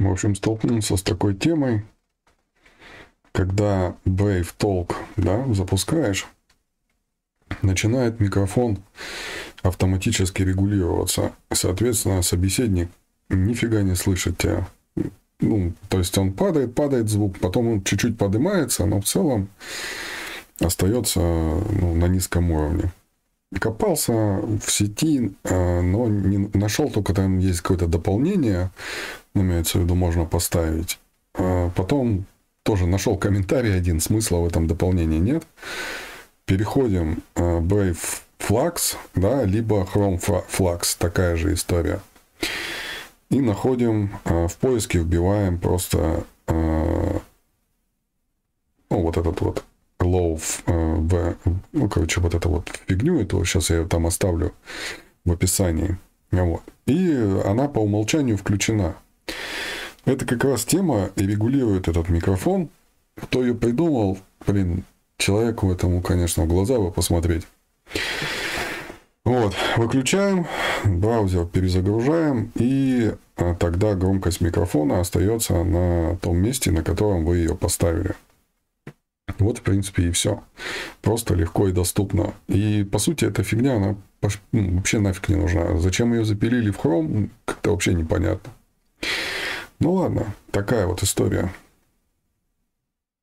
В общем, столкнулся с такой темой, когда Brave Talk да, запускаешь, начинает микрофон автоматически регулироваться. Соответственно, собеседник нифига не слышит тебя. Ну, то есть он падает, падает звук, потом он чуть-чуть поднимается, но в целом остается ну, на низком уровне. Копался в сети, а, но не нашел только там есть какое-то дополнение, ну, имеется в виду, можно поставить. А потом тоже нашел комментарий один, смысла в этом дополнении нет. Переходим а, Brave Flux, да, либо Chrome Flux, такая же история. И находим, в поиске вбиваем просто ну, вот этот вот low в, ну, короче, вот эту вот фигню, эту сейчас я там оставлю в описании. Вот. И она по умолчанию включена. Это как раз тема и регулирует этот микрофон. Кто ее придумал, блин, человеку этому, конечно, в глаза бы посмотреть. Вот, выключаем, браузер перезагружаем, и а, тогда громкость микрофона остается на том месте, на котором вы ее поставили. Вот, в принципе, и все. Просто легко и доступно. И, по сути, эта фигня, она ну, вообще нафиг не нужна. Зачем ее запилили в Chrome, как-то вообще непонятно. Ну ладно, такая вот история.